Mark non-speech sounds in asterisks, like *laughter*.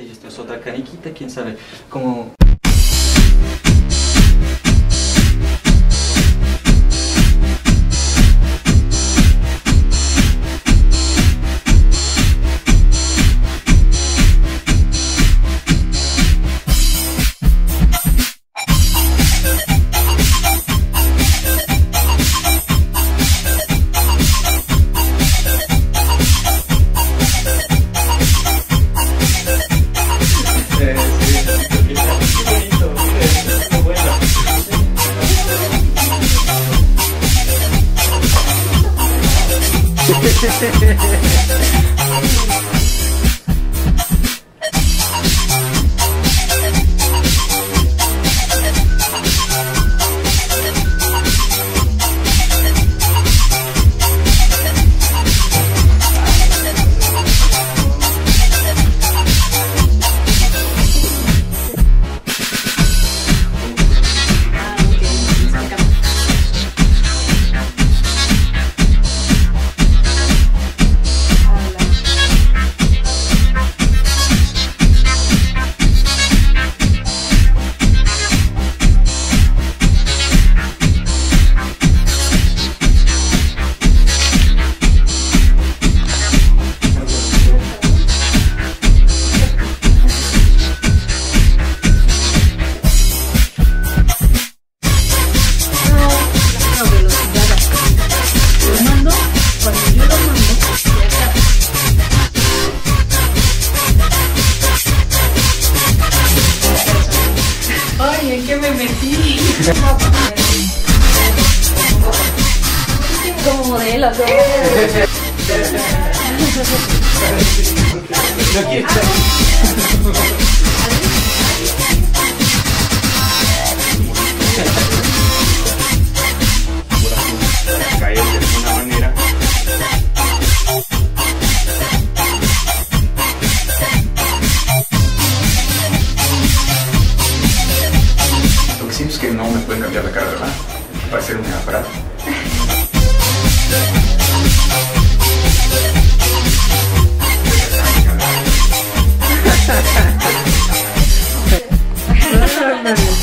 y esto es otra caniquita, quién sabe. Como Yeah. *laughs* Como modelo, como. Lo que siento es que no me pueden cambiar la cara, ¿verdad? Para ser un aparato. Thank you.